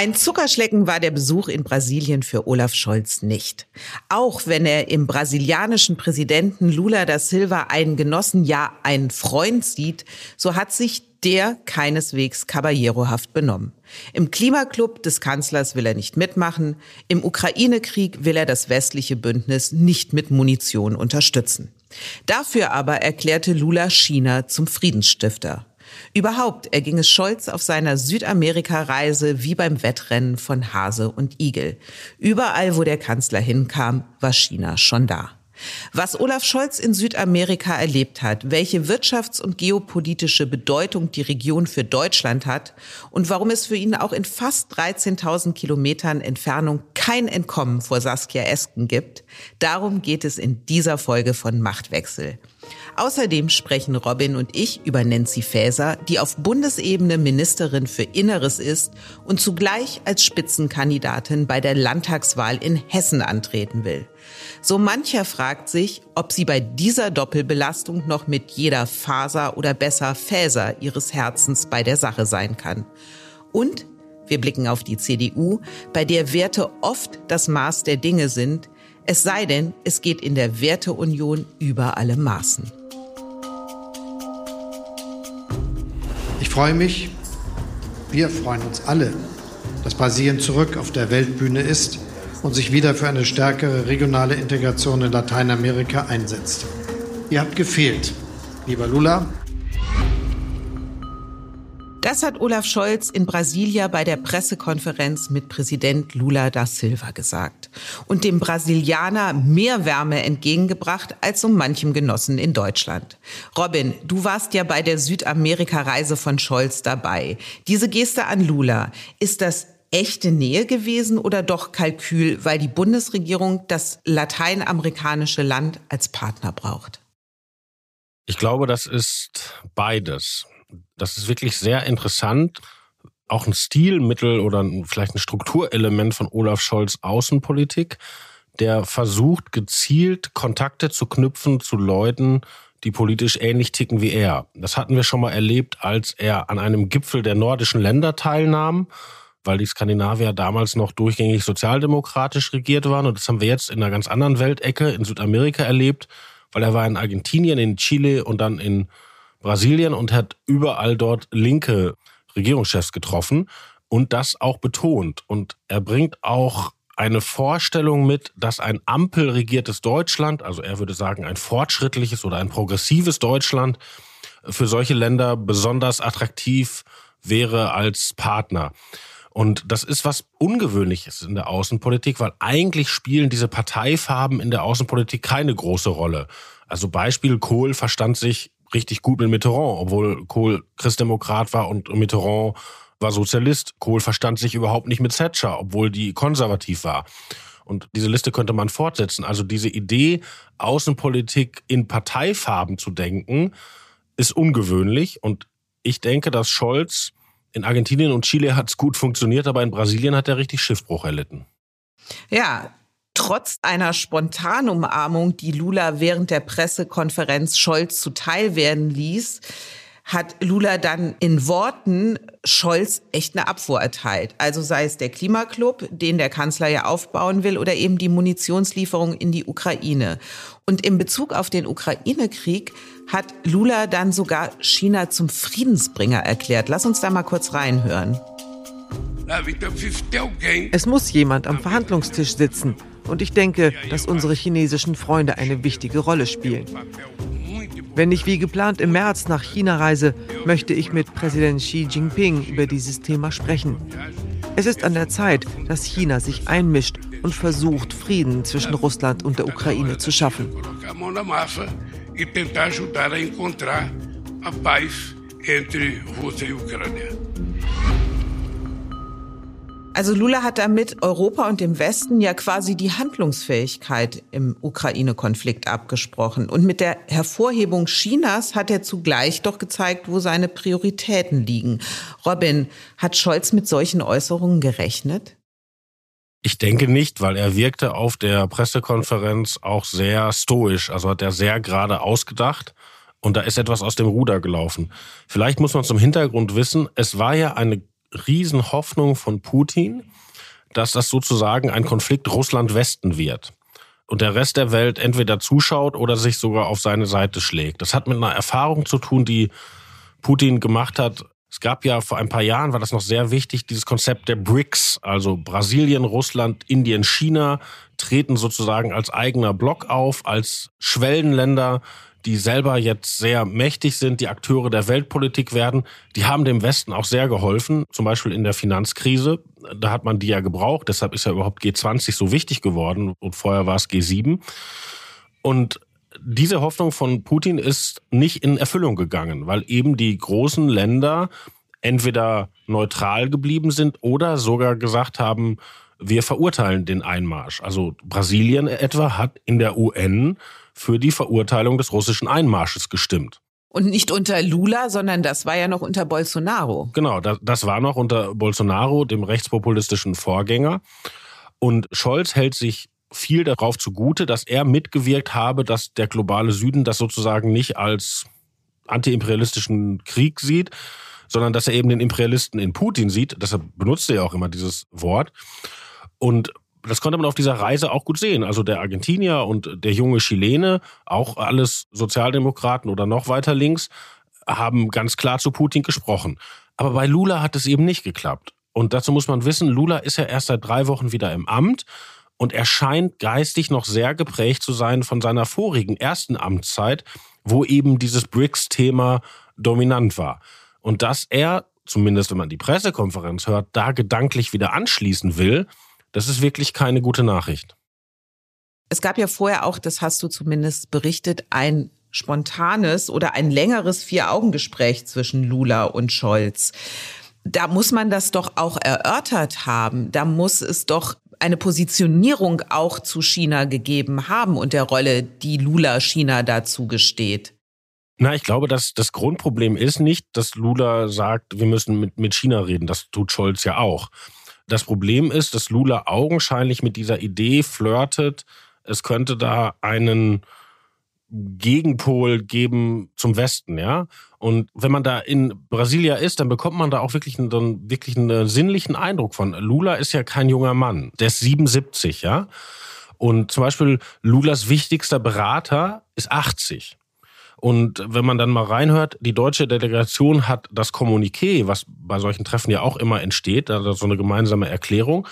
Ein Zuckerschlecken war der Besuch in Brasilien für Olaf Scholz nicht. Auch wenn er im brasilianischen Präsidenten Lula da Silva einen Genossen, ja einen Freund sieht, so hat sich der keineswegs kaballerohaft benommen. Im Klimaclub des Kanzlers will er nicht mitmachen, im Ukraine-Krieg will er das westliche Bündnis nicht mit Munition unterstützen. Dafür aber erklärte Lula China zum Friedensstifter. Überhaupt erging es Scholz auf seiner Südamerika-Reise wie beim Wettrennen von Hase und Igel. Überall, wo der Kanzler hinkam, war China schon da. Was Olaf Scholz in Südamerika erlebt hat, welche wirtschafts- und geopolitische Bedeutung die Region für Deutschland hat und warum es für ihn auch in fast 13.000 Kilometern Entfernung kein Entkommen vor Saskia Esken gibt, darum geht es in dieser Folge von Machtwechsel. Außerdem sprechen Robin und ich über Nancy Faeser, die auf Bundesebene Ministerin für Inneres ist und zugleich als Spitzenkandidatin bei der Landtagswahl in Hessen antreten will. So mancher fragt sich, ob sie bei dieser Doppelbelastung noch mit jeder Faser oder besser Fäser ihres Herzens bei der Sache sein kann. Und wir blicken auf die CDU, bei der Werte oft das Maß der Dinge sind, es sei denn, es geht in der Werteunion über alle Maßen. Ich freue mich, wir freuen uns alle, dass Brasilien zurück auf der Weltbühne ist und sich wieder für eine stärkere regionale Integration in Lateinamerika einsetzt. Ihr habt gefehlt, lieber Lula, das hat Olaf Scholz in Brasilia bei der Pressekonferenz mit Präsident Lula da Silva gesagt und dem Brasilianer mehr Wärme entgegengebracht als um manchem Genossen in Deutschland. Robin, du warst ja bei der Südamerika-Reise von Scholz dabei. Diese Geste an Lula, ist das echte Nähe gewesen oder doch Kalkül, weil die Bundesregierung das lateinamerikanische Land als Partner braucht? Ich glaube, das ist beides. Das ist wirklich sehr interessant. Auch ein Stilmittel oder vielleicht ein Strukturelement von Olaf Scholz Außenpolitik, der versucht gezielt Kontakte zu knüpfen zu Leuten, die politisch ähnlich ticken wie er. Das hatten wir schon mal erlebt, als er an einem Gipfel der nordischen Länder teilnahm, weil die Skandinavier damals noch durchgängig sozialdemokratisch regiert waren. Und das haben wir jetzt in einer ganz anderen Weltecke in Südamerika erlebt, weil er war in Argentinien, in Chile und dann in Brasilien und hat überall dort linke Regierungschefs getroffen und das auch betont. Und er bringt auch eine Vorstellung mit, dass ein ampelregiertes Deutschland, also er würde sagen ein fortschrittliches oder ein progressives Deutschland, für solche Länder besonders attraktiv wäre als Partner. Und das ist was Ungewöhnliches in der Außenpolitik, weil eigentlich spielen diese Parteifarben in der Außenpolitik keine große Rolle. Also Beispiel Kohl verstand sich richtig gut mit Mitterrand, obwohl Kohl Christdemokrat war und Mitterrand war Sozialist. Kohl verstand sich überhaupt nicht mit Thatcher, obwohl die konservativ war. Und diese Liste könnte man fortsetzen. Also diese Idee, Außenpolitik in Parteifarben zu denken, ist ungewöhnlich. Und ich denke, dass Scholz in Argentinien und Chile hat es gut funktioniert, aber in Brasilien hat er richtig Schiffbruch erlitten. Ja, trotz einer spontanen Umarmung, die Lula während der Pressekonferenz Scholz zuteil werden ließ, hat Lula dann in Worten Scholz echt eine Abfuhr erteilt. Also sei es der Klimaclub, den der Kanzler ja aufbauen will, oder eben die Munitionslieferung in die Ukraine. Und in Bezug auf den Ukraine-Krieg hat Lula dann sogar China zum Friedensbringer erklärt. Lass uns da mal kurz reinhören. Es muss jemand am Verhandlungstisch sitzen. Und ich denke, dass unsere chinesischen Freunde eine wichtige Rolle spielen. Wenn ich wie geplant im März nach China reise, möchte ich mit Präsident Xi Jinping über dieses Thema sprechen. Es ist an der Zeit, dass China sich einmischt und versucht, Frieden zwischen Russland und der Ukraine zu schaffen. Also Lula hat damit Europa und dem Westen ja quasi die Handlungsfähigkeit im Ukraine-Konflikt abgesprochen. Und mit der Hervorhebung Chinas hat er zugleich doch gezeigt, wo seine Prioritäten liegen. Robin, hat Scholz mit solchen Äußerungen gerechnet? Ich denke nicht, weil er wirkte auf der Pressekonferenz auch sehr stoisch. Also hat er sehr gerade ausgedacht. Und da ist etwas aus dem Ruder gelaufen. Vielleicht muss man zum Hintergrund wissen, es war ja eine Riesenhoffnung von Putin, dass das sozusagen ein Konflikt Russland-Westen wird. Und der Rest der Welt entweder zuschaut oder sich sogar auf seine Seite schlägt. Das hat mit einer Erfahrung zu tun, die Putin gemacht hat. Es gab ja vor ein paar Jahren, war das noch sehr wichtig, dieses Konzept der BRICS, also Brasilien, Russland, Indien, China, treten sozusagen als eigener Block auf, als Schwellenländer die selber jetzt sehr mächtig sind, die Akteure der Weltpolitik werden, die haben dem Westen auch sehr geholfen, zum Beispiel in der Finanzkrise. Da hat man die ja gebraucht, deshalb ist ja überhaupt G20 so wichtig geworden und vorher war es G7. Und diese Hoffnung von Putin ist nicht in Erfüllung gegangen, weil eben die großen Länder entweder neutral geblieben sind oder sogar gesagt haben, wir verurteilen den Einmarsch. Also Brasilien etwa hat in der UN für die Verurteilung des russischen Einmarsches gestimmt. Und nicht unter Lula, sondern das war ja noch unter Bolsonaro. Genau, das, das war noch unter Bolsonaro, dem rechtspopulistischen Vorgänger. Und Scholz hält sich viel darauf zugute, dass er mitgewirkt habe, dass der globale Süden das sozusagen nicht als antiimperialistischen Krieg sieht, sondern dass er eben den Imperialisten in Putin sieht. Deshalb benutzt er ja auch immer dieses Wort. Und das konnte man auf dieser Reise auch gut sehen. Also der Argentinier und der junge Chilene, auch alles Sozialdemokraten oder noch weiter links, haben ganz klar zu Putin gesprochen. Aber bei Lula hat es eben nicht geklappt. Und dazu muss man wissen, Lula ist ja erst seit drei Wochen wieder im Amt und er scheint geistig noch sehr geprägt zu sein von seiner vorigen ersten Amtszeit, wo eben dieses BRICS-Thema dominant war. Und dass er, zumindest wenn man die Pressekonferenz hört, da gedanklich wieder anschließen will, das ist wirklich keine gute Nachricht. Es gab ja vorher auch, das hast du zumindest berichtet, ein spontanes oder ein längeres Vier-Augen-Gespräch zwischen Lula und Scholz. Da muss man das doch auch erörtert haben. Da muss es doch eine Positionierung auch zu China gegeben haben und der Rolle, die Lula China dazu gesteht. Na, ich glaube, dass das Grundproblem ist nicht, dass Lula sagt, wir müssen mit, mit China reden. Das tut Scholz ja auch. Das Problem ist, dass Lula augenscheinlich mit dieser Idee flirtet, es könnte da einen Gegenpol geben zum Westen, ja. Und wenn man da in Brasilia ist, dann bekommt man da auch wirklich einen, wirklich einen sinnlichen Eindruck von. Lula ist ja kein junger Mann, der ist 77, ja. Und zum Beispiel Lulas wichtigster Berater ist 80. Und wenn man dann mal reinhört, die deutsche Delegation hat das Kommuniqué, was bei solchen Treffen ja auch immer entsteht, also so eine gemeinsame Erklärung,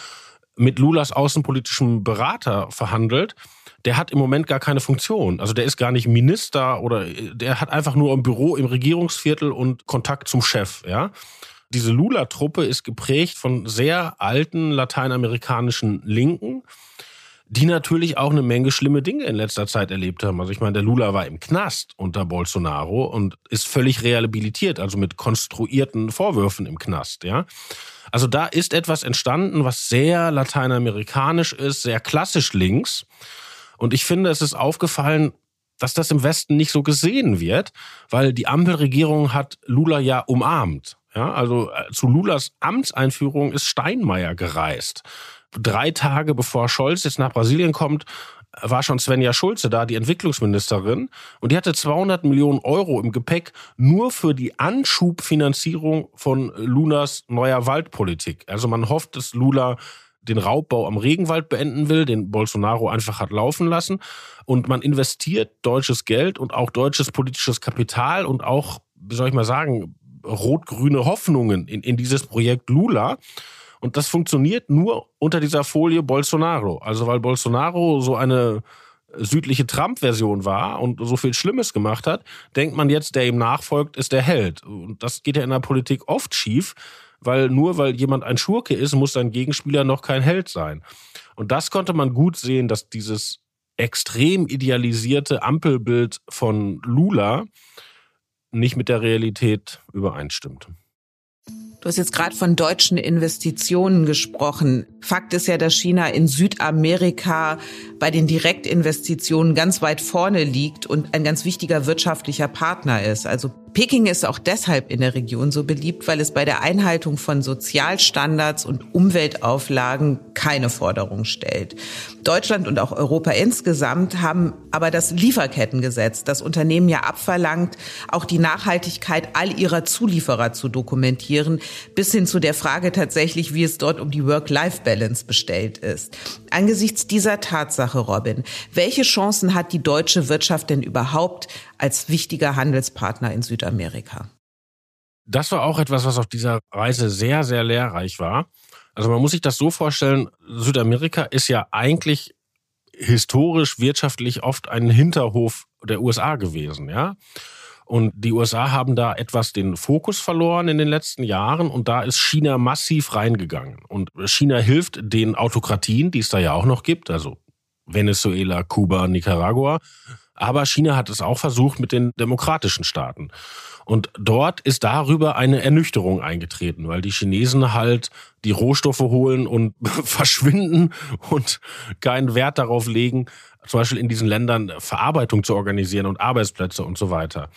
mit Lulas außenpolitischem Berater verhandelt. Der hat im Moment gar keine Funktion. Also der ist gar nicht Minister oder der hat einfach nur ein Büro im Regierungsviertel und Kontakt zum Chef, ja. Diese Lula-Truppe ist geprägt von sehr alten lateinamerikanischen Linken die natürlich auch eine Menge schlimme Dinge in letzter Zeit erlebt haben. Also ich meine, der Lula war im Knast unter Bolsonaro und ist völlig rehabilitiert, also mit konstruierten Vorwürfen im Knast, ja. Also da ist etwas entstanden, was sehr lateinamerikanisch ist, sehr klassisch links. Und ich finde, es ist aufgefallen, dass das im Westen nicht so gesehen wird, weil die Ampelregierung hat Lula ja umarmt. Ja, also äh, zu Lulas Amtseinführung ist Steinmeier gereist drei Tage bevor Scholz jetzt nach Brasilien kommt, war schon Svenja Schulze da, die Entwicklungsministerin, und die hatte 200 Millionen Euro im Gepäck nur für die Anschubfinanzierung von Lunas neuer Waldpolitik. Also man hofft, dass Lula den Raubbau am Regenwald beenden will, den Bolsonaro einfach hat laufen lassen. Und man investiert deutsches Geld und auch deutsches politisches Kapital und auch, wie soll ich mal sagen, rot-grüne Hoffnungen in, in dieses Projekt Lula. Und das funktioniert nur unter dieser Folie Bolsonaro. Also weil Bolsonaro so eine südliche Trump-Version war und so viel Schlimmes gemacht hat, denkt man jetzt, der ihm nachfolgt, ist der Held. Und das geht ja in der Politik oft schief, weil nur weil jemand ein Schurke ist, muss sein Gegenspieler noch kein Held sein. Und das konnte man gut sehen, dass dieses extrem idealisierte Ampelbild von Lula nicht mit der Realität übereinstimmt. Du hast jetzt gerade von deutschen Investitionen gesprochen. Fakt ist ja, dass China in Südamerika bei den Direktinvestitionen ganz weit vorne liegt und ein ganz wichtiger wirtschaftlicher Partner ist. Also Peking ist auch deshalb in der Region so beliebt, weil es bei der Einhaltung von Sozialstandards und Umweltauflagen keine Forderung stellt. Deutschland und auch Europa insgesamt haben aber das Lieferkettengesetz, das Unternehmen ja abverlangt, auch die Nachhaltigkeit all ihrer Zulieferer zu dokumentieren, bis hin zu der Frage tatsächlich, wie es dort um die Work-Life-Balance bestellt ist. Angesichts dieser Tatsache, Robin, welche Chancen hat die deutsche Wirtschaft denn überhaupt als wichtiger Handelspartner in Südamerika? Das war auch etwas, was auf dieser Reise sehr, sehr lehrreich war. Also man muss sich das so vorstellen, Südamerika ist ja eigentlich historisch, wirtschaftlich oft ein Hinterhof der USA gewesen, ja. Und die USA haben da etwas den Fokus verloren in den letzten Jahren und da ist China massiv reingegangen. Und China hilft den Autokratien, die es da ja auch noch gibt, also Venezuela, Kuba, Nicaragua. Aber China hat es auch versucht mit den demokratischen Staaten. Und dort ist darüber eine Ernüchterung eingetreten, weil die Chinesen halt die Rohstoffe holen und verschwinden und keinen Wert darauf legen, zum Beispiel in diesen Ländern Verarbeitung zu organisieren und Arbeitsplätze und so weiter.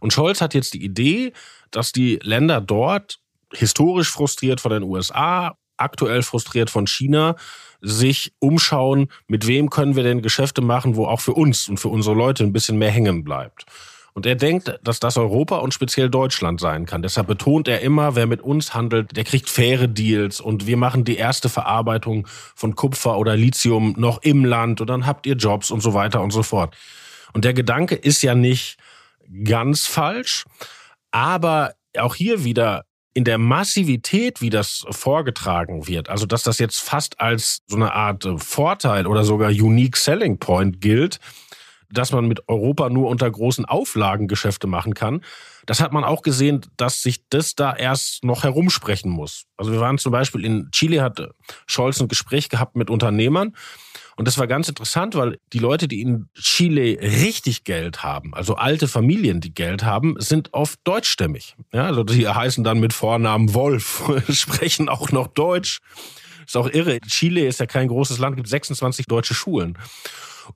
Und Scholz hat jetzt die Idee, dass die Länder dort historisch frustriert von den USA, aktuell frustriert von China, sich umschauen, mit wem können wir denn Geschäfte machen, wo auch für uns und für unsere Leute ein bisschen mehr hängen bleibt. Und er denkt, dass das Europa und speziell Deutschland sein kann. Deshalb betont er immer, wer mit uns handelt, der kriegt faire Deals und wir machen die erste Verarbeitung von Kupfer oder Lithium noch im Land und dann habt ihr Jobs und so weiter und so fort. Und der Gedanke ist ja nicht ganz falsch, aber auch hier wieder in der Massivität, wie das vorgetragen wird, also dass das jetzt fast als so eine Art Vorteil oder sogar Unique Selling Point gilt, dass man mit Europa nur unter großen Auflagen Geschäfte machen kann. Das hat man auch gesehen, dass sich das da erst noch herumsprechen muss. Also wir waren zum Beispiel in Chile, hat Scholz ein Gespräch gehabt mit Unternehmern. Und das war ganz interessant, weil die Leute, die in Chile richtig Geld haben, also alte Familien, die Geld haben, sind oft deutschstämmig. Ja, also die heißen dann mit Vornamen Wolf, sprechen auch noch Deutsch. Ist auch irre. Chile ist ja kein großes Land, gibt 26 deutsche Schulen.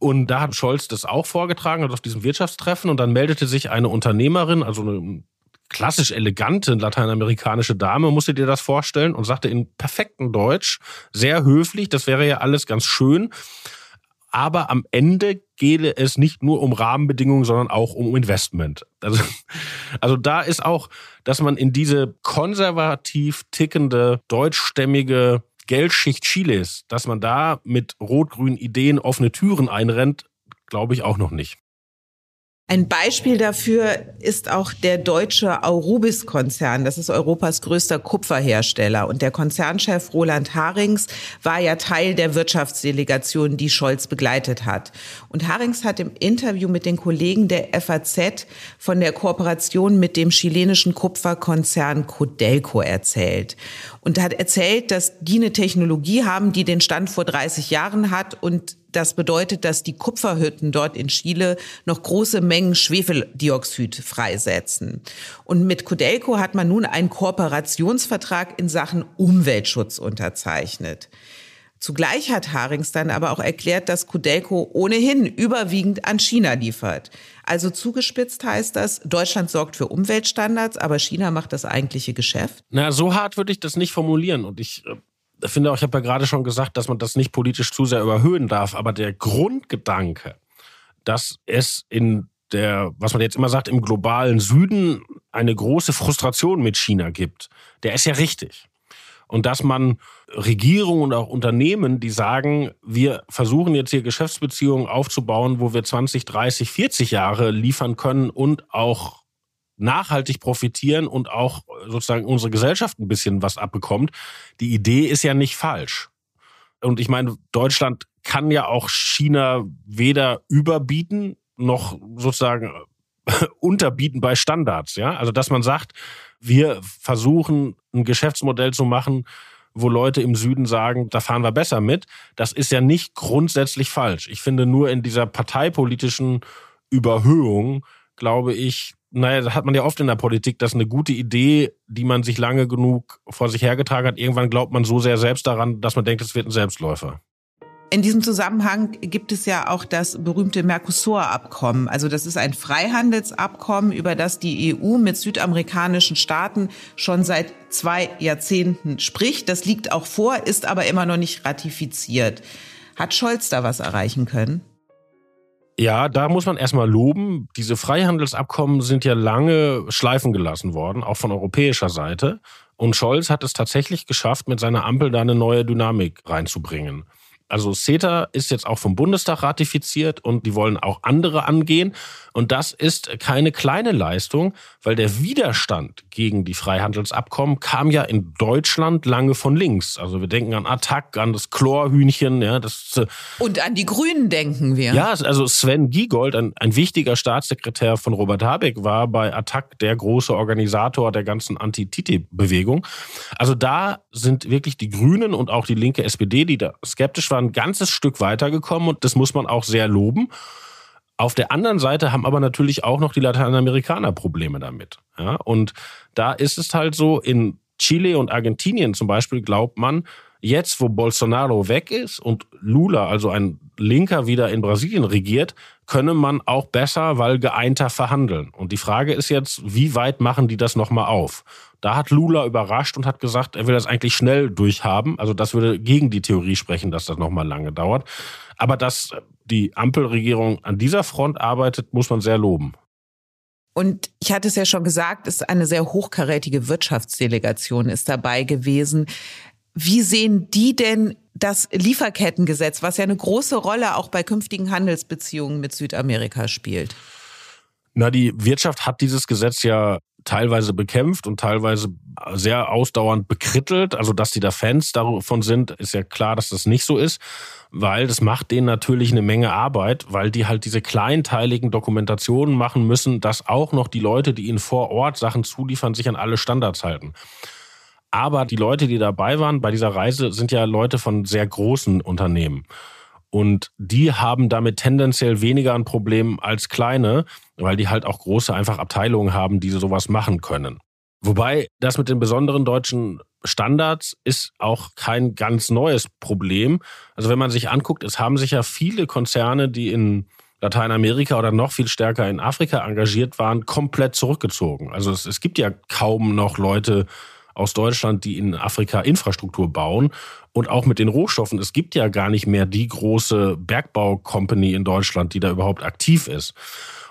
Und da hat Scholz das auch vorgetragen, also auf diesem Wirtschaftstreffen. Und dann meldete sich eine Unternehmerin, also eine klassisch elegante lateinamerikanische Dame, musst du dir das vorstellen, und sagte in perfektem Deutsch, sehr höflich, das wäre ja alles ganz schön. Aber am Ende gehe es nicht nur um Rahmenbedingungen, sondern auch um Investment. Also, also da ist auch, dass man in diese konservativ tickende, deutschstämmige Geldschicht Chiles, dass man da mit rot-grünen Ideen offene Türen einrennt, glaube ich auch noch nicht. Ein Beispiel dafür ist auch der deutsche Aurubis-Konzern. Das ist Europas größter Kupferhersteller. Und der Konzernchef Roland Harings war ja Teil der Wirtschaftsdelegation, die Scholz begleitet hat. Und Harings hat im Interview mit den Kollegen der FAZ von der Kooperation mit dem chilenischen Kupferkonzern Codelco erzählt. Und hat erzählt, dass die eine Technologie haben, die den Stand vor 30 Jahren hat und das bedeutet, dass die Kupferhütten dort in Chile noch große Mengen Schwefeldioxid freisetzen. Und mit Codelco hat man nun einen Kooperationsvertrag in Sachen Umweltschutz unterzeichnet. Zugleich hat Harings dann aber auch erklärt, dass Codelco ohnehin überwiegend an China liefert. Also zugespitzt heißt das, Deutschland sorgt für Umweltstandards, aber China macht das eigentliche Geschäft? Na, so hart würde ich das nicht formulieren. Und ich äh, finde auch, ich habe ja gerade schon gesagt, dass man das nicht politisch zu sehr überhöhen darf, aber der Grundgedanke, dass es in der, was man jetzt immer sagt, im globalen Süden eine große Frustration mit China gibt, der ist ja richtig. Und dass man Regierungen und auch Unternehmen, die sagen, wir versuchen jetzt hier Geschäftsbeziehungen aufzubauen, wo wir 20, 30, 40 Jahre liefern können und auch nachhaltig profitieren und auch sozusagen unsere Gesellschaft ein bisschen was abbekommt. Die Idee ist ja nicht falsch. Und ich meine, Deutschland kann ja auch China weder überbieten noch sozusagen unterbieten bei Standards. Ja, also dass man sagt, wir versuchen ein Geschäftsmodell zu machen, wo Leute im Süden sagen, da fahren wir besser mit. Das ist ja nicht grundsätzlich falsch. Ich finde nur in dieser parteipolitischen Überhöhung, glaube ich, naja, das hat man ja oft in der Politik, dass eine gute Idee, die man sich lange genug vor sich hergetragen hat, irgendwann glaubt man so sehr selbst daran, dass man denkt, es wird ein Selbstläufer. In diesem Zusammenhang gibt es ja auch das berühmte Mercosur-Abkommen. Also das ist ein Freihandelsabkommen, über das die EU mit südamerikanischen Staaten schon seit zwei Jahrzehnten spricht. Das liegt auch vor, ist aber immer noch nicht ratifiziert. Hat Scholz da was erreichen können? Ja, da muss man erstmal loben. Diese Freihandelsabkommen sind ja lange schleifen gelassen worden, auch von europäischer Seite. Und Scholz hat es tatsächlich geschafft, mit seiner Ampel da eine neue Dynamik reinzubringen. Also CETA ist jetzt auch vom Bundestag ratifiziert und die wollen auch andere angehen. Und das ist keine kleine Leistung, weil der Widerstand gegen die Freihandelsabkommen kam ja in Deutschland lange von links. Also wir denken an Attac, an das Chlorhühnchen, ja, das äh, und an die Grünen denken wir. Ja, also Sven Giegold, ein, ein wichtiger Staatssekretär von Robert Habeck, war bei Attac der große Organisator der ganzen Anti-TTIP-Bewegung. Also da sind wirklich die Grünen und auch die linke SPD, die da skeptisch waren, ein ganzes Stück weitergekommen und das muss man auch sehr loben. Auf der anderen Seite haben aber natürlich auch noch die Lateinamerikaner Probleme damit. Ja, und da ist es halt so, in Chile und Argentinien zum Beispiel glaubt man, jetzt wo Bolsonaro weg ist und Lula, also ein Linker, wieder in Brasilien regiert, könne man auch besser, weil geeinter verhandeln. Und die Frage ist jetzt, wie weit machen die das nochmal auf? Da hat Lula überrascht und hat gesagt, er will das eigentlich schnell durchhaben. Also das würde gegen die Theorie sprechen, dass das nochmal lange dauert. Aber dass die Ampelregierung an dieser Front arbeitet, muss man sehr loben. Und ich hatte es ja schon gesagt, ist eine sehr hochkarätige Wirtschaftsdelegation ist dabei gewesen. Wie sehen die denn das Lieferkettengesetz, was ja eine große Rolle auch bei künftigen Handelsbeziehungen mit Südamerika spielt? Na, die Wirtschaft hat dieses Gesetz ja teilweise bekämpft und teilweise sehr ausdauernd bekrittelt. Also, dass die da Fans davon sind, ist ja klar, dass das nicht so ist, weil das macht denen natürlich eine Menge Arbeit, weil die halt diese kleinteiligen Dokumentationen machen müssen, dass auch noch die Leute, die ihnen vor Ort Sachen zuliefern, sich an alle Standards halten. Aber die Leute, die dabei waren bei dieser Reise, sind ja Leute von sehr großen Unternehmen. Und die haben damit tendenziell weniger ein Problem als kleine, weil die halt auch große einfach Abteilungen haben, die sowas machen können. Wobei das mit den besonderen deutschen Standards ist auch kein ganz neues Problem. Also wenn man sich anguckt, es haben sich ja viele Konzerne, die in Lateinamerika oder noch viel stärker in Afrika engagiert waren, komplett zurückgezogen. Also es, es gibt ja kaum noch Leute, aus Deutschland, die in Afrika Infrastruktur bauen. Und auch mit den Rohstoffen. Es gibt ja gar nicht mehr die große Bergbau-Company in Deutschland, die da überhaupt aktiv ist.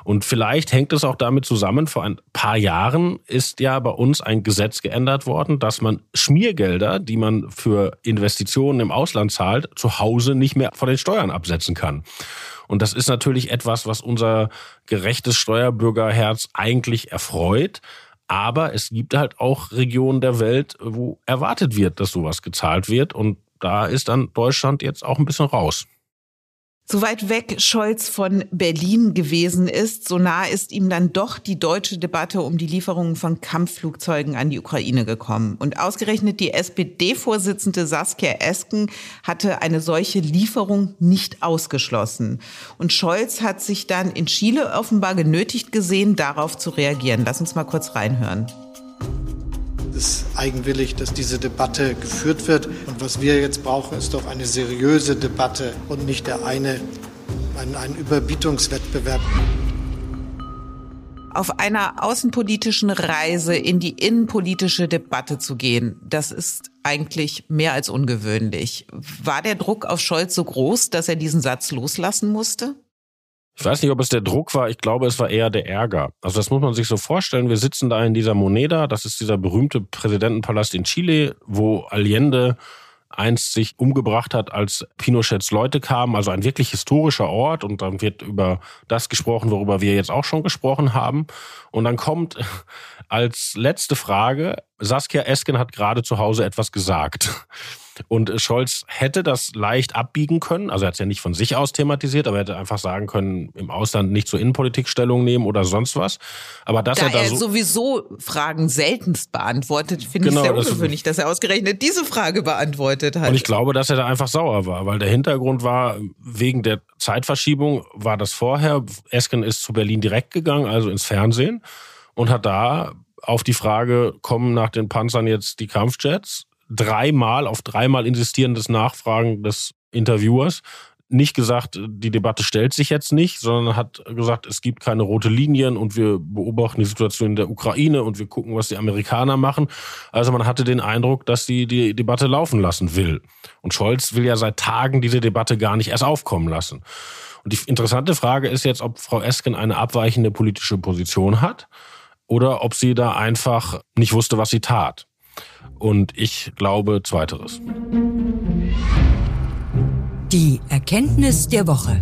Und vielleicht hängt es auch damit zusammen, vor ein paar Jahren ist ja bei uns ein Gesetz geändert worden, dass man Schmiergelder, die man für Investitionen im Ausland zahlt, zu Hause nicht mehr von den Steuern absetzen kann. Und das ist natürlich etwas, was unser gerechtes Steuerbürgerherz eigentlich erfreut. Aber es gibt halt auch Regionen der Welt, wo erwartet wird, dass sowas gezahlt wird. Und da ist dann Deutschland jetzt auch ein bisschen raus. So weit weg Scholz von Berlin gewesen ist, so nah ist ihm dann doch die deutsche Debatte um die Lieferungen von Kampfflugzeugen an die Ukraine gekommen. Und ausgerechnet die SPD-Vorsitzende Saskia Esken hatte eine solche Lieferung nicht ausgeschlossen. Und Scholz hat sich dann in Chile offenbar genötigt gesehen, darauf zu reagieren. Lass uns mal kurz reinhören ist eigenwillig, dass diese Debatte geführt wird. Und was wir jetzt brauchen, ist doch eine seriöse Debatte und nicht der eine, ein, ein Überbietungswettbewerb. Auf einer außenpolitischen Reise in die innenpolitische Debatte zu gehen, das ist eigentlich mehr als ungewöhnlich. War der Druck auf Scholz so groß, dass er diesen Satz loslassen musste? Ich weiß nicht, ob es der Druck war. Ich glaube, es war eher der Ärger. Also das muss man sich so vorstellen. Wir sitzen da in dieser Moneda. Das ist dieser berühmte Präsidentenpalast in Chile, wo Allende einst sich umgebracht hat, als Pinochets Leute kamen. Also ein wirklich historischer Ort. Und dann wird über das gesprochen, worüber wir jetzt auch schon gesprochen haben. Und dann kommt als letzte Frage, Saskia Esken hat gerade zu Hause etwas gesagt. Und Scholz hätte das leicht abbiegen können. Also er hat es ja nicht von sich aus thematisiert, aber er hätte einfach sagen können, im Ausland nicht zur Innenpolitik Stellung nehmen oder sonst was. Aber dass da er da er so sowieso Fragen seltenst beantwortet, finde Genau, ich sehr das- ungewöhnlich, dass er ausgerechnet diese Frage beantwortet hat. Und ich glaube, dass er da einfach sauer war, weil der Hintergrund war, wegen der Zeitverschiebung war das vorher. Esken ist zu Berlin direkt gegangen, also ins Fernsehen, und hat da auf die Frage, kommen nach den Panzern jetzt die Kampfjets, dreimal, auf dreimal insistierendes Nachfragen des Interviewers, nicht gesagt, die Debatte stellt sich jetzt nicht, sondern hat gesagt, es gibt keine rote Linien und wir beobachten die Situation in der Ukraine und wir gucken, was die Amerikaner machen. Also man hatte den Eindruck, dass sie die Debatte laufen lassen will. Und Scholz will ja seit Tagen diese Debatte gar nicht erst aufkommen lassen. Und die interessante Frage ist jetzt, ob Frau Esken eine abweichende politische Position hat oder ob sie da einfach nicht wusste, was sie tat. Und ich glaube zweiteres. Die Erkenntnis der Woche.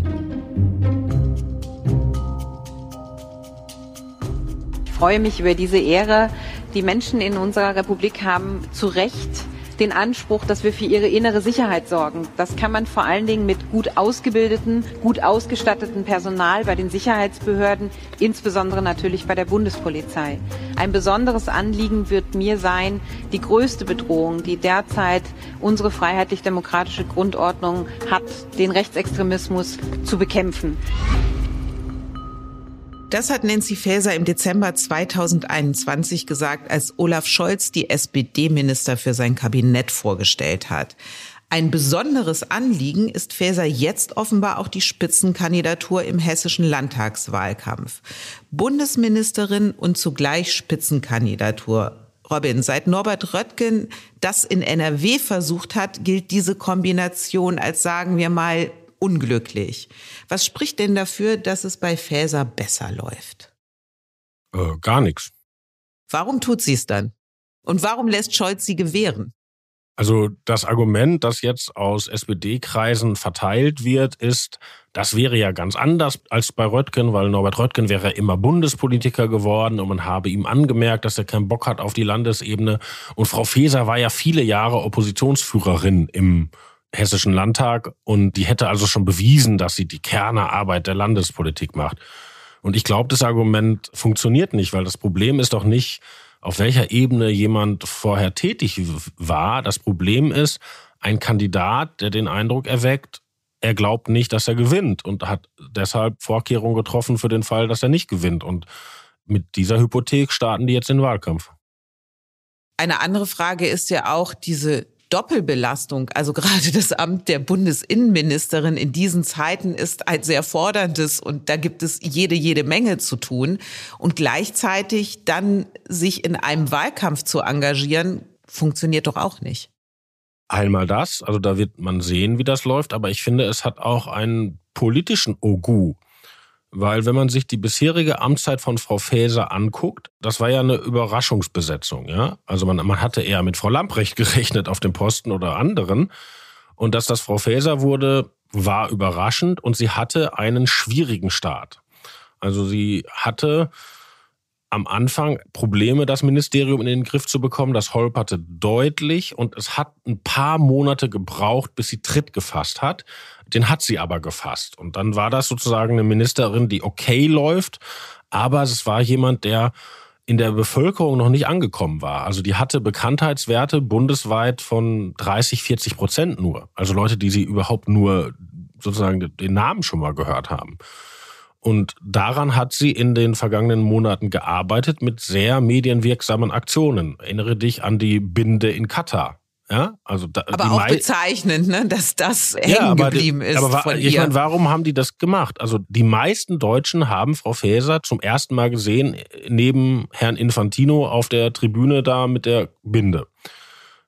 Ich freue mich über diese Ehre. Die Menschen in unserer Republik haben zu Recht den Anspruch, dass wir für ihre innere Sicherheit sorgen. Das kann man vor allen Dingen mit gut ausgebildeten, gut ausgestatteten Personal bei den Sicherheitsbehörden, insbesondere natürlich bei der Bundespolizei. Ein besonderes Anliegen wird mir sein, die größte Bedrohung, die derzeit unsere freiheitlich-demokratische Grundordnung hat, den Rechtsextremismus zu bekämpfen. Das hat Nancy Faeser im Dezember 2021 gesagt, als Olaf Scholz die SPD-Minister für sein Kabinett vorgestellt hat. Ein besonderes Anliegen ist Faeser jetzt offenbar auch die Spitzenkandidatur im hessischen Landtagswahlkampf. Bundesministerin und zugleich Spitzenkandidatur. Robin, seit Norbert Röttgen das in NRW versucht hat, gilt diese Kombination als, sagen wir mal, unglücklich. Was spricht denn dafür, dass es bei Faeser besser läuft? Äh, gar nichts. Warum tut sie es dann? Und warum lässt Scholz sie gewähren? Also das Argument, das jetzt aus SPD-Kreisen verteilt wird, ist, das wäre ja ganz anders als bei Röttgen, weil Norbert Röttgen wäre immer Bundespolitiker geworden und man habe ihm angemerkt, dass er keinen Bock hat auf die Landesebene. Und Frau Faeser war ja viele Jahre Oppositionsführerin im Hessischen Landtag und die hätte also schon bewiesen, dass sie die Kernerarbeit der Landespolitik macht. Und ich glaube, das Argument funktioniert nicht, weil das Problem ist doch nicht, auf welcher Ebene jemand vorher tätig war. Das Problem ist, ein Kandidat, der den Eindruck erweckt, er glaubt nicht, dass er gewinnt und hat deshalb Vorkehrungen getroffen für den Fall, dass er nicht gewinnt. Und mit dieser Hypothek starten die jetzt den Wahlkampf. Eine andere Frage ist ja auch diese Doppelbelastung, also gerade das Amt der Bundesinnenministerin in diesen Zeiten ist ein sehr forderndes und da gibt es jede, jede Menge zu tun. Und gleichzeitig dann sich in einem Wahlkampf zu engagieren, funktioniert doch auch nicht. Einmal das, also da wird man sehen, wie das läuft, aber ich finde, es hat auch einen politischen Ogu. Weil wenn man sich die bisherige Amtszeit von Frau Faeser anguckt, das war ja eine Überraschungsbesetzung, ja. Also man, man hatte eher mit Frau Lamprecht gerechnet auf dem Posten oder anderen. Und dass das Frau Faeser wurde, war überraschend und sie hatte einen schwierigen Start. Also sie hatte am Anfang Probleme, das Ministerium in den Griff zu bekommen. Das holperte deutlich und es hat ein paar Monate gebraucht, bis sie Tritt gefasst hat. Den hat sie aber gefasst. Und dann war das sozusagen eine Ministerin, die okay läuft, aber es war jemand, der in der Bevölkerung noch nicht angekommen war. Also die hatte Bekanntheitswerte bundesweit von 30, 40 Prozent nur. Also Leute, die sie überhaupt nur sozusagen den Namen schon mal gehört haben. Und daran hat sie in den vergangenen Monaten gearbeitet mit sehr medienwirksamen Aktionen. Erinnere dich an die Binde in Katar. Ja, also da, Aber auch bezeichnend, ne, dass das hängen ja, aber, geblieben ist aber von ich ihr. meine, warum haben die das gemacht? Also die meisten Deutschen haben Frau Faeser zum ersten Mal gesehen neben Herrn Infantino auf der Tribüne da mit der Binde.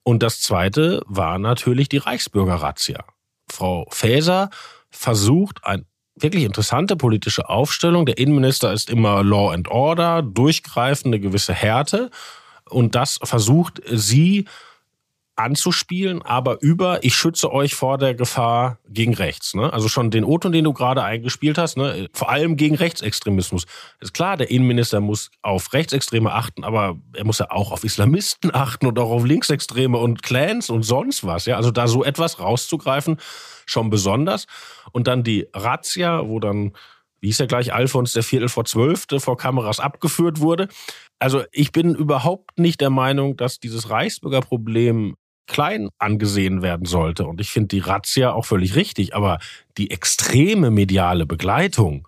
Und das zweite war natürlich die Reichsbürger-Razzia. Frau Faeser versucht ein wirklich interessante politische Aufstellung. Der Innenminister ist immer Law and Order, durchgreifende gewisse Härte. Und das versucht sie anzuspielen, aber über, ich schütze euch vor der Gefahr gegen rechts. Ne? Also schon den O-Ton, den du gerade eingespielt hast, ne? vor allem gegen Rechtsextremismus. Ist klar, der Innenminister muss auf Rechtsextreme achten, aber er muss ja auch auf Islamisten achten und auch auf Linksextreme und Clans und sonst was. Ja? Also da so etwas rauszugreifen, schon besonders. Und dann die Razzia, wo dann wie hieß er gleich, Alfons der Viertel vor Zwölfte vor Kameras abgeführt wurde. Also ich bin überhaupt nicht der Meinung, dass dieses Reichsbürgerproblem klein angesehen werden sollte. Und ich finde die Razzia auch völlig richtig. Aber die extreme mediale Begleitung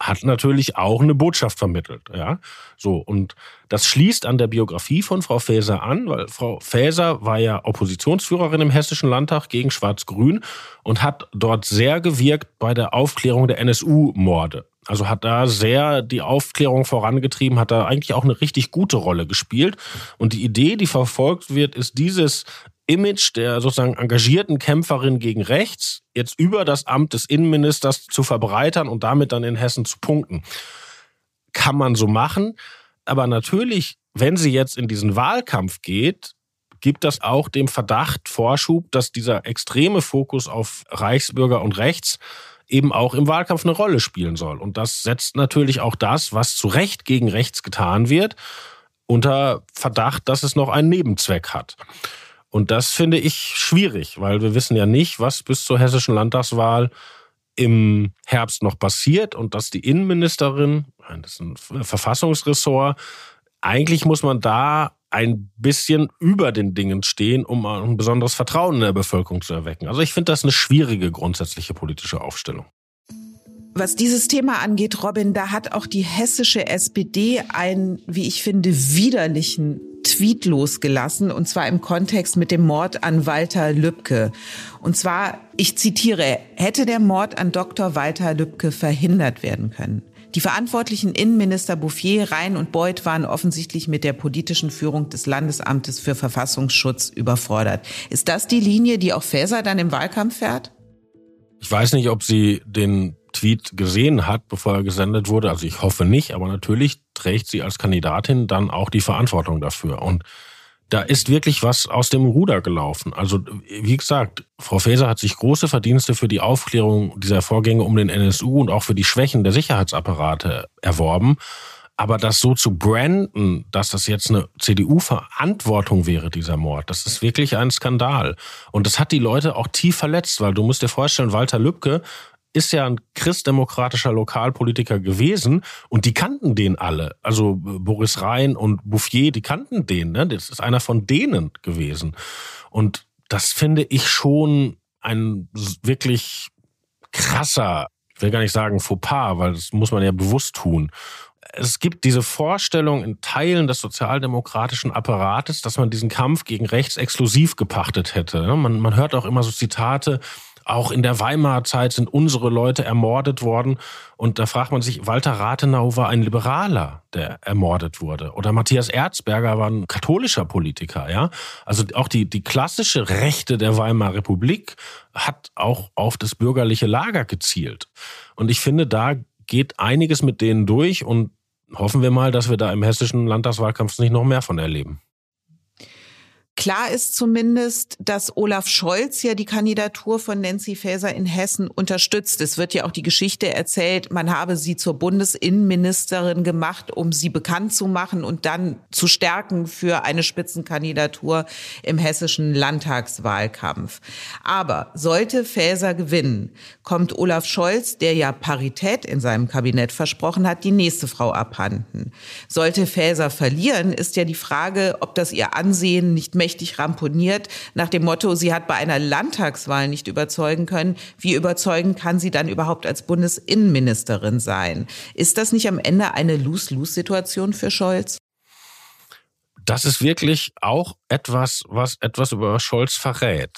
hat natürlich auch eine Botschaft vermittelt, ja. So. Und das schließt an der Biografie von Frau Faeser an, weil Frau Faeser war ja Oppositionsführerin im Hessischen Landtag gegen Schwarz-Grün und hat dort sehr gewirkt bei der Aufklärung der NSU-Morde. Also hat da sehr die Aufklärung vorangetrieben, hat da eigentlich auch eine richtig gute Rolle gespielt. Und die Idee, die verfolgt wird, ist dieses Image der sozusagen engagierten Kämpferin gegen rechts jetzt über das Amt des Innenministers zu verbreitern und damit dann in Hessen zu punkten. Kann man so machen. Aber natürlich, wenn sie jetzt in diesen Wahlkampf geht, gibt das auch dem Verdacht Vorschub, dass dieser extreme Fokus auf Reichsbürger und rechts eben auch im Wahlkampf eine Rolle spielen soll. Und das setzt natürlich auch das, was zu Recht gegen rechts getan wird, unter Verdacht, dass es noch einen Nebenzweck hat. Und das finde ich schwierig, weil wir wissen ja nicht, was bis zur hessischen Landtagswahl im Herbst noch passiert und dass die Innenministerin, das ist ein Verfassungsressort, eigentlich muss man da ein bisschen über den Dingen stehen, um ein besonderes Vertrauen in der Bevölkerung zu erwecken. Also ich finde das eine schwierige grundsätzliche politische Aufstellung. Was dieses Thema angeht, Robin, da hat auch die hessische SPD einen, wie ich finde, widerlichen Tweet losgelassen, und zwar im Kontext mit dem Mord an Walter Lübcke. Und zwar, ich zitiere, hätte der Mord an Dr. Walter Lübcke verhindert werden können. Die verantwortlichen Innenminister Bouffier, Rhein und Beuth waren offensichtlich mit der politischen Führung des Landesamtes für Verfassungsschutz überfordert. Ist das die Linie, die auch Faeser dann im Wahlkampf fährt? Ich weiß nicht, ob sie den Tweet gesehen hat, bevor er gesendet wurde. Also ich hoffe nicht, aber natürlich trägt sie als Kandidatin dann auch die Verantwortung dafür. Und da ist wirklich was aus dem Ruder gelaufen. Also, wie gesagt, Frau Faeser hat sich große Verdienste für die Aufklärung dieser Vorgänge um den NSU und auch für die Schwächen der Sicherheitsapparate erworben. Aber das so zu branden, dass das jetzt eine CDU-Verantwortung wäre, dieser Mord, das ist wirklich ein Skandal. Und das hat die Leute auch tief verletzt, weil du musst dir vorstellen, Walter Lübcke ist ja ein christdemokratischer Lokalpolitiker gewesen und die kannten den alle. Also äh, Boris Rhein und Bouffier, die kannten den. Ne? Das ist einer von denen gewesen. Und das finde ich schon ein wirklich krasser, ich will gar nicht sagen Fauxpas, weil das muss man ja bewusst tun. Es gibt diese Vorstellung in Teilen des sozialdemokratischen Apparates, dass man diesen Kampf gegen rechts exklusiv gepachtet hätte. Ne? Man, man hört auch immer so Zitate, auch in der Weimarer Zeit sind unsere Leute ermordet worden. Und da fragt man sich, Walter Rathenau war ein Liberaler, der ermordet wurde. Oder Matthias Erzberger war ein katholischer Politiker, ja. Also auch die, die klassische Rechte der Weimarer Republik hat auch auf das bürgerliche Lager gezielt. Und ich finde, da geht einiges mit denen durch und hoffen wir mal, dass wir da im hessischen Landtagswahlkampf nicht noch mehr von erleben. Klar ist zumindest, dass Olaf Scholz ja die Kandidatur von Nancy Faeser in Hessen unterstützt. Es wird ja auch die Geschichte erzählt, man habe sie zur Bundesinnenministerin gemacht, um sie bekannt zu machen und dann zu stärken für eine Spitzenkandidatur im hessischen Landtagswahlkampf. Aber sollte Faeser gewinnen, kommt Olaf Scholz, der ja Parität in seinem Kabinett versprochen hat, die nächste Frau abhanden. Sollte Faeser verlieren, ist ja die Frage, ob das ihr Ansehen nicht mehr mächtig ramponiert nach dem Motto, sie hat bei einer Landtagswahl nicht überzeugen können. Wie überzeugend kann sie dann überhaupt als Bundesinnenministerin sein? Ist das nicht am Ende eine Lose-Lose-Situation für Scholz? Das ist wirklich auch etwas, was etwas über Scholz verrät.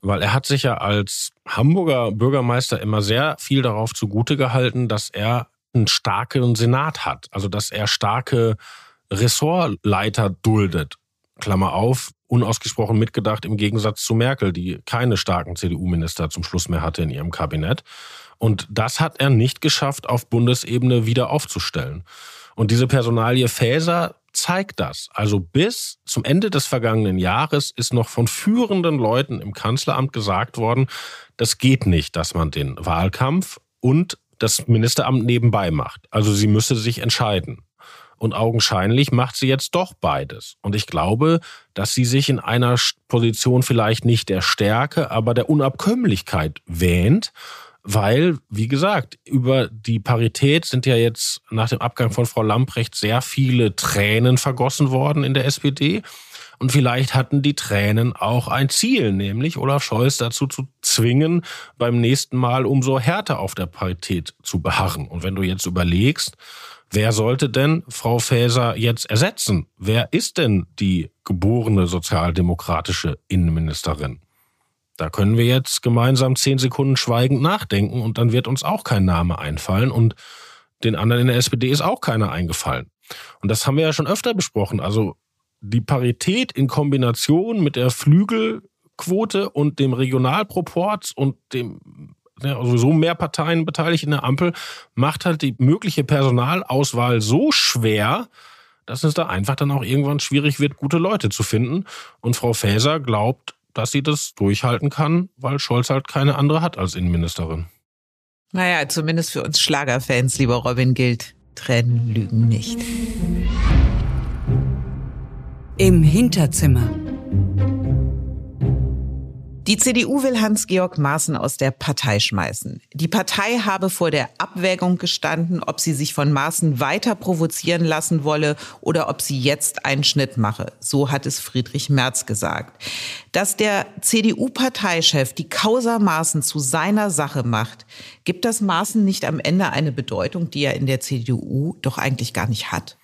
Weil er hat sich ja als Hamburger Bürgermeister immer sehr viel darauf zugute gehalten, dass er einen starken Senat hat. Also dass er starke Ressortleiter duldet. Klammer auf, unausgesprochen mitgedacht im Gegensatz zu Merkel, die keine starken CDU-Minister zum Schluss mehr hatte in ihrem Kabinett. Und das hat er nicht geschafft, auf Bundesebene wieder aufzustellen. Und diese Personalie Faeser zeigt das. Also bis zum Ende des vergangenen Jahres ist noch von führenden Leuten im Kanzleramt gesagt worden, das geht nicht, dass man den Wahlkampf und das Ministeramt nebenbei macht. Also sie müsse sich entscheiden. Und augenscheinlich macht sie jetzt doch beides. Und ich glaube, dass sie sich in einer Position vielleicht nicht der Stärke, aber der Unabkömmlichkeit wähnt weil, wie gesagt, über die Parität sind ja jetzt nach dem Abgang von Frau Lamprecht sehr viele Tränen vergossen worden in der SPD. Und vielleicht hatten die Tränen auch ein Ziel, nämlich Olaf Scholz dazu zu zwingen, beim nächsten Mal umso härter auf der Parität zu beharren. Und wenn du jetzt überlegst, wer sollte denn Frau Faeser jetzt ersetzen? Wer ist denn die geborene sozialdemokratische Innenministerin? Da können wir jetzt gemeinsam zehn Sekunden schweigend nachdenken und dann wird uns auch kein Name einfallen und den anderen in der SPD ist auch keiner eingefallen. Und das haben wir ja schon öfter besprochen. Also die Parität in Kombination mit der Flügelquote und dem Regionalproports und dem sowieso mehr Parteien beteiligt in der Ampel macht halt die mögliche Personalauswahl so schwer, dass es da einfach dann auch irgendwann schwierig wird, gute Leute zu finden. Und Frau Faeser glaubt, dass sie das durchhalten kann, weil Scholz halt keine andere hat als Innenministerin. Naja, zumindest für uns Schlagerfans, lieber Robin, gilt, Tränen lügen nicht. Im Hinterzimmer. Die CDU will Hans-Georg Maaßen aus der Partei schmeißen. Die Partei habe vor der Abwägung gestanden, ob sie sich von Maaßen weiter provozieren lassen wolle oder ob sie jetzt einen Schnitt mache. So hat es Friedrich Merz gesagt. Dass der CDU-Parteichef die Causa Maaßen zu seiner Sache macht, gibt das Maaßen nicht am Ende eine Bedeutung, die er in der CDU doch eigentlich gar nicht hat?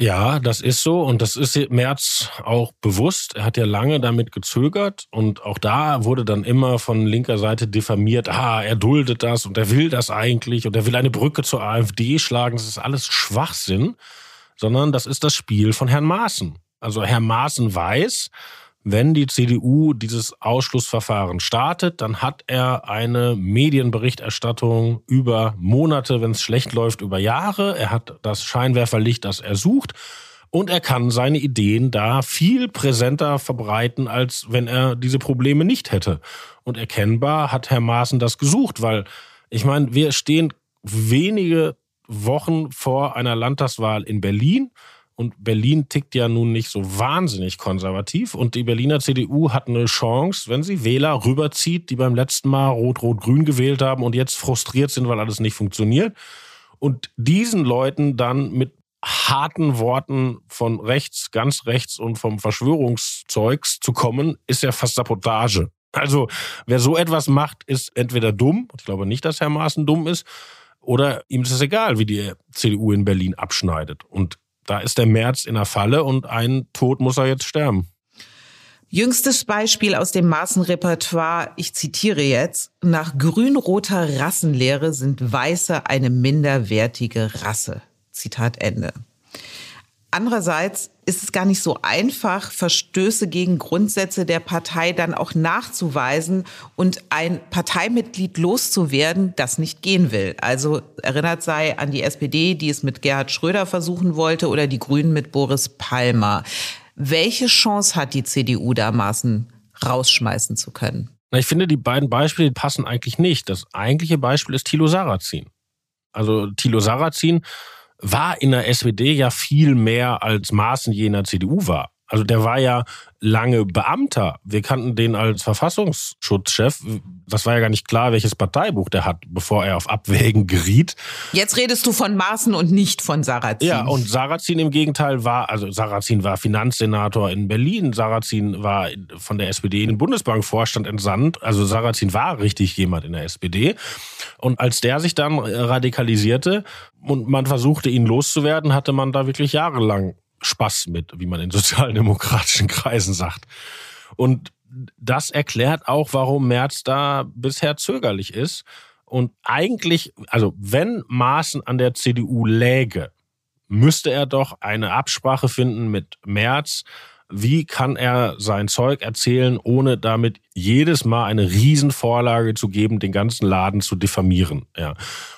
Ja, das ist so und das ist Merz auch bewusst. Er hat ja lange damit gezögert und auch da wurde dann immer von linker Seite diffamiert, ah, er duldet das und er will das eigentlich und er will eine Brücke zur AfD schlagen. Das ist alles Schwachsinn, sondern das ist das Spiel von Herrn Maaßen. Also Herr Maaßen weiß, wenn die CDU dieses Ausschlussverfahren startet, dann hat er eine Medienberichterstattung über Monate, wenn es schlecht läuft, über Jahre. Er hat das Scheinwerferlicht, das er sucht. Und er kann seine Ideen da viel präsenter verbreiten, als wenn er diese Probleme nicht hätte. Und erkennbar hat Herr Maaßen das gesucht, weil ich meine, wir stehen wenige Wochen vor einer Landtagswahl in Berlin. Und Berlin tickt ja nun nicht so wahnsinnig konservativ. Und die Berliner CDU hat eine Chance, wenn sie Wähler rüberzieht, die beim letzten Mal Rot-Rot-Grün gewählt haben und jetzt frustriert sind, weil alles nicht funktioniert. Und diesen Leuten dann mit harten Worten von rechts, ganz rechts und vom Verschwörungszeugs zu kommen, ist ja fast Sabotage. Also wer so etwas macht, ist entweder dumm, ich glaube nicht, dass Herr Maaßen dumm ist, oder ihm ist es egal, wie die CDU in Berlin abschneidet. Und da ist der März in der Falle und ein Tod muss er jetzt sterben. Jüngstes Beispiel aus dem Maßenrepertoire, ich zitiere jetzt, nach grün-roter Rassenlehre sind Weiße eine minderwertige Rasse. Zitat Ende. Andererseits ist es gar nicht so einfach, Verstöße gegen Grundsätze der Partei dann auch nachzuweisen und ein Parteimitglied loszuwerden, das nicht gehen will. Also erinnert sei an die SPD, die es mit Gerhard Schröder versuchen wollte oder die Grünen mit Boris Palmer. Welche Chance hat die CDU dermaßen rausschmeißen zu können? Ich finde, die beiden Beispiele passen eigentlich nicht. Das eigentliche Beispiel ist Thilo Sarrazin. Also Thilo Sarrazin war in der SPD ja viel mehr als Maßen jener CDU war. Also der war ja lange Beamter. Wir kannten den als Verfassungsschutzchef. Das war ja gar nicht klar, welches Parteibuch der hat, bevor er auf Abwägen geriet. Jetzt redest du von Maaßen und nicht von Sarrazin. Ja, und Sarrazin im Gegenteil war, also Sarrazin war Finanzsenator in Berlin. Sarrazin war von der SPD in den Bundesbankvorstand entsandt. Also Sarrazin war richtig jemand in der SPD. Und als der sich dann radikalisierte und man versuchte, ihn loszuwerden, hatte man da wirklich jahrelang Spaß mit, wie man in sozialdemokratischen Kreisen sagt. Und das erklärt auch, warum Merz da bisher zögerlich ist. Und eigentlich, also wenn Maaßen an der CDU läge, müsste er doch eine Absprache finden mit Merz. Wie kann er sein Zeug erzählen, ohne damit jedes Mal eine Riesenvorlage zu geben, den ganzen Laden zu diffamieren? Ja.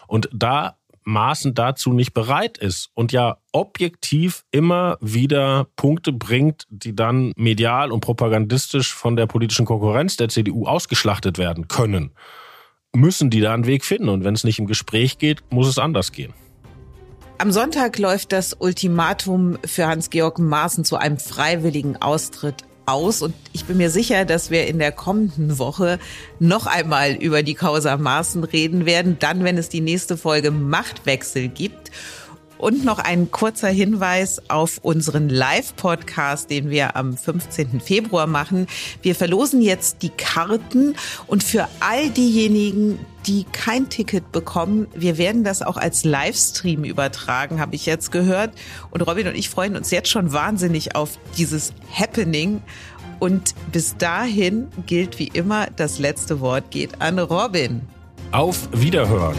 Und da Maaßen dazu nicht bereit ist und ja objektiv immer wieder Punkte bringt, die dann medial und propagandistisch von der politischen Konkurrenz der CDU ausgeschlachtet werden können, müssen die da einen Weg finden. Und wenn es nicht im Gespräch geht, muss es anders gehen. Am Sonntag läuft das Ultimatum für Hans-Georg Maaßen zu einem freiwilligen Austritt aus und ich bin mir sicher, dass wir in der kommenden Woche noch einmal über die Causa Maaßen reden werden, dann, wenn es die nächste Folge Machtwechsel gibt. Und noch ein kurzer Hinweis auf unseren Live-Podcast, den wir am 15. Februar machen. Wir verlosen jetzt die Karten und für all diejenigen, die kein Ticket bekommen, wir werden das auch als Livestream übertragen, habe ich jetzt gehört. Und Robin und ich freuen uns jetzt schon wahnsinnig auf dieses Happening. Und bis dahin gilt wie immer, das letzte Wort geht an Robin. Auf Wiederhören.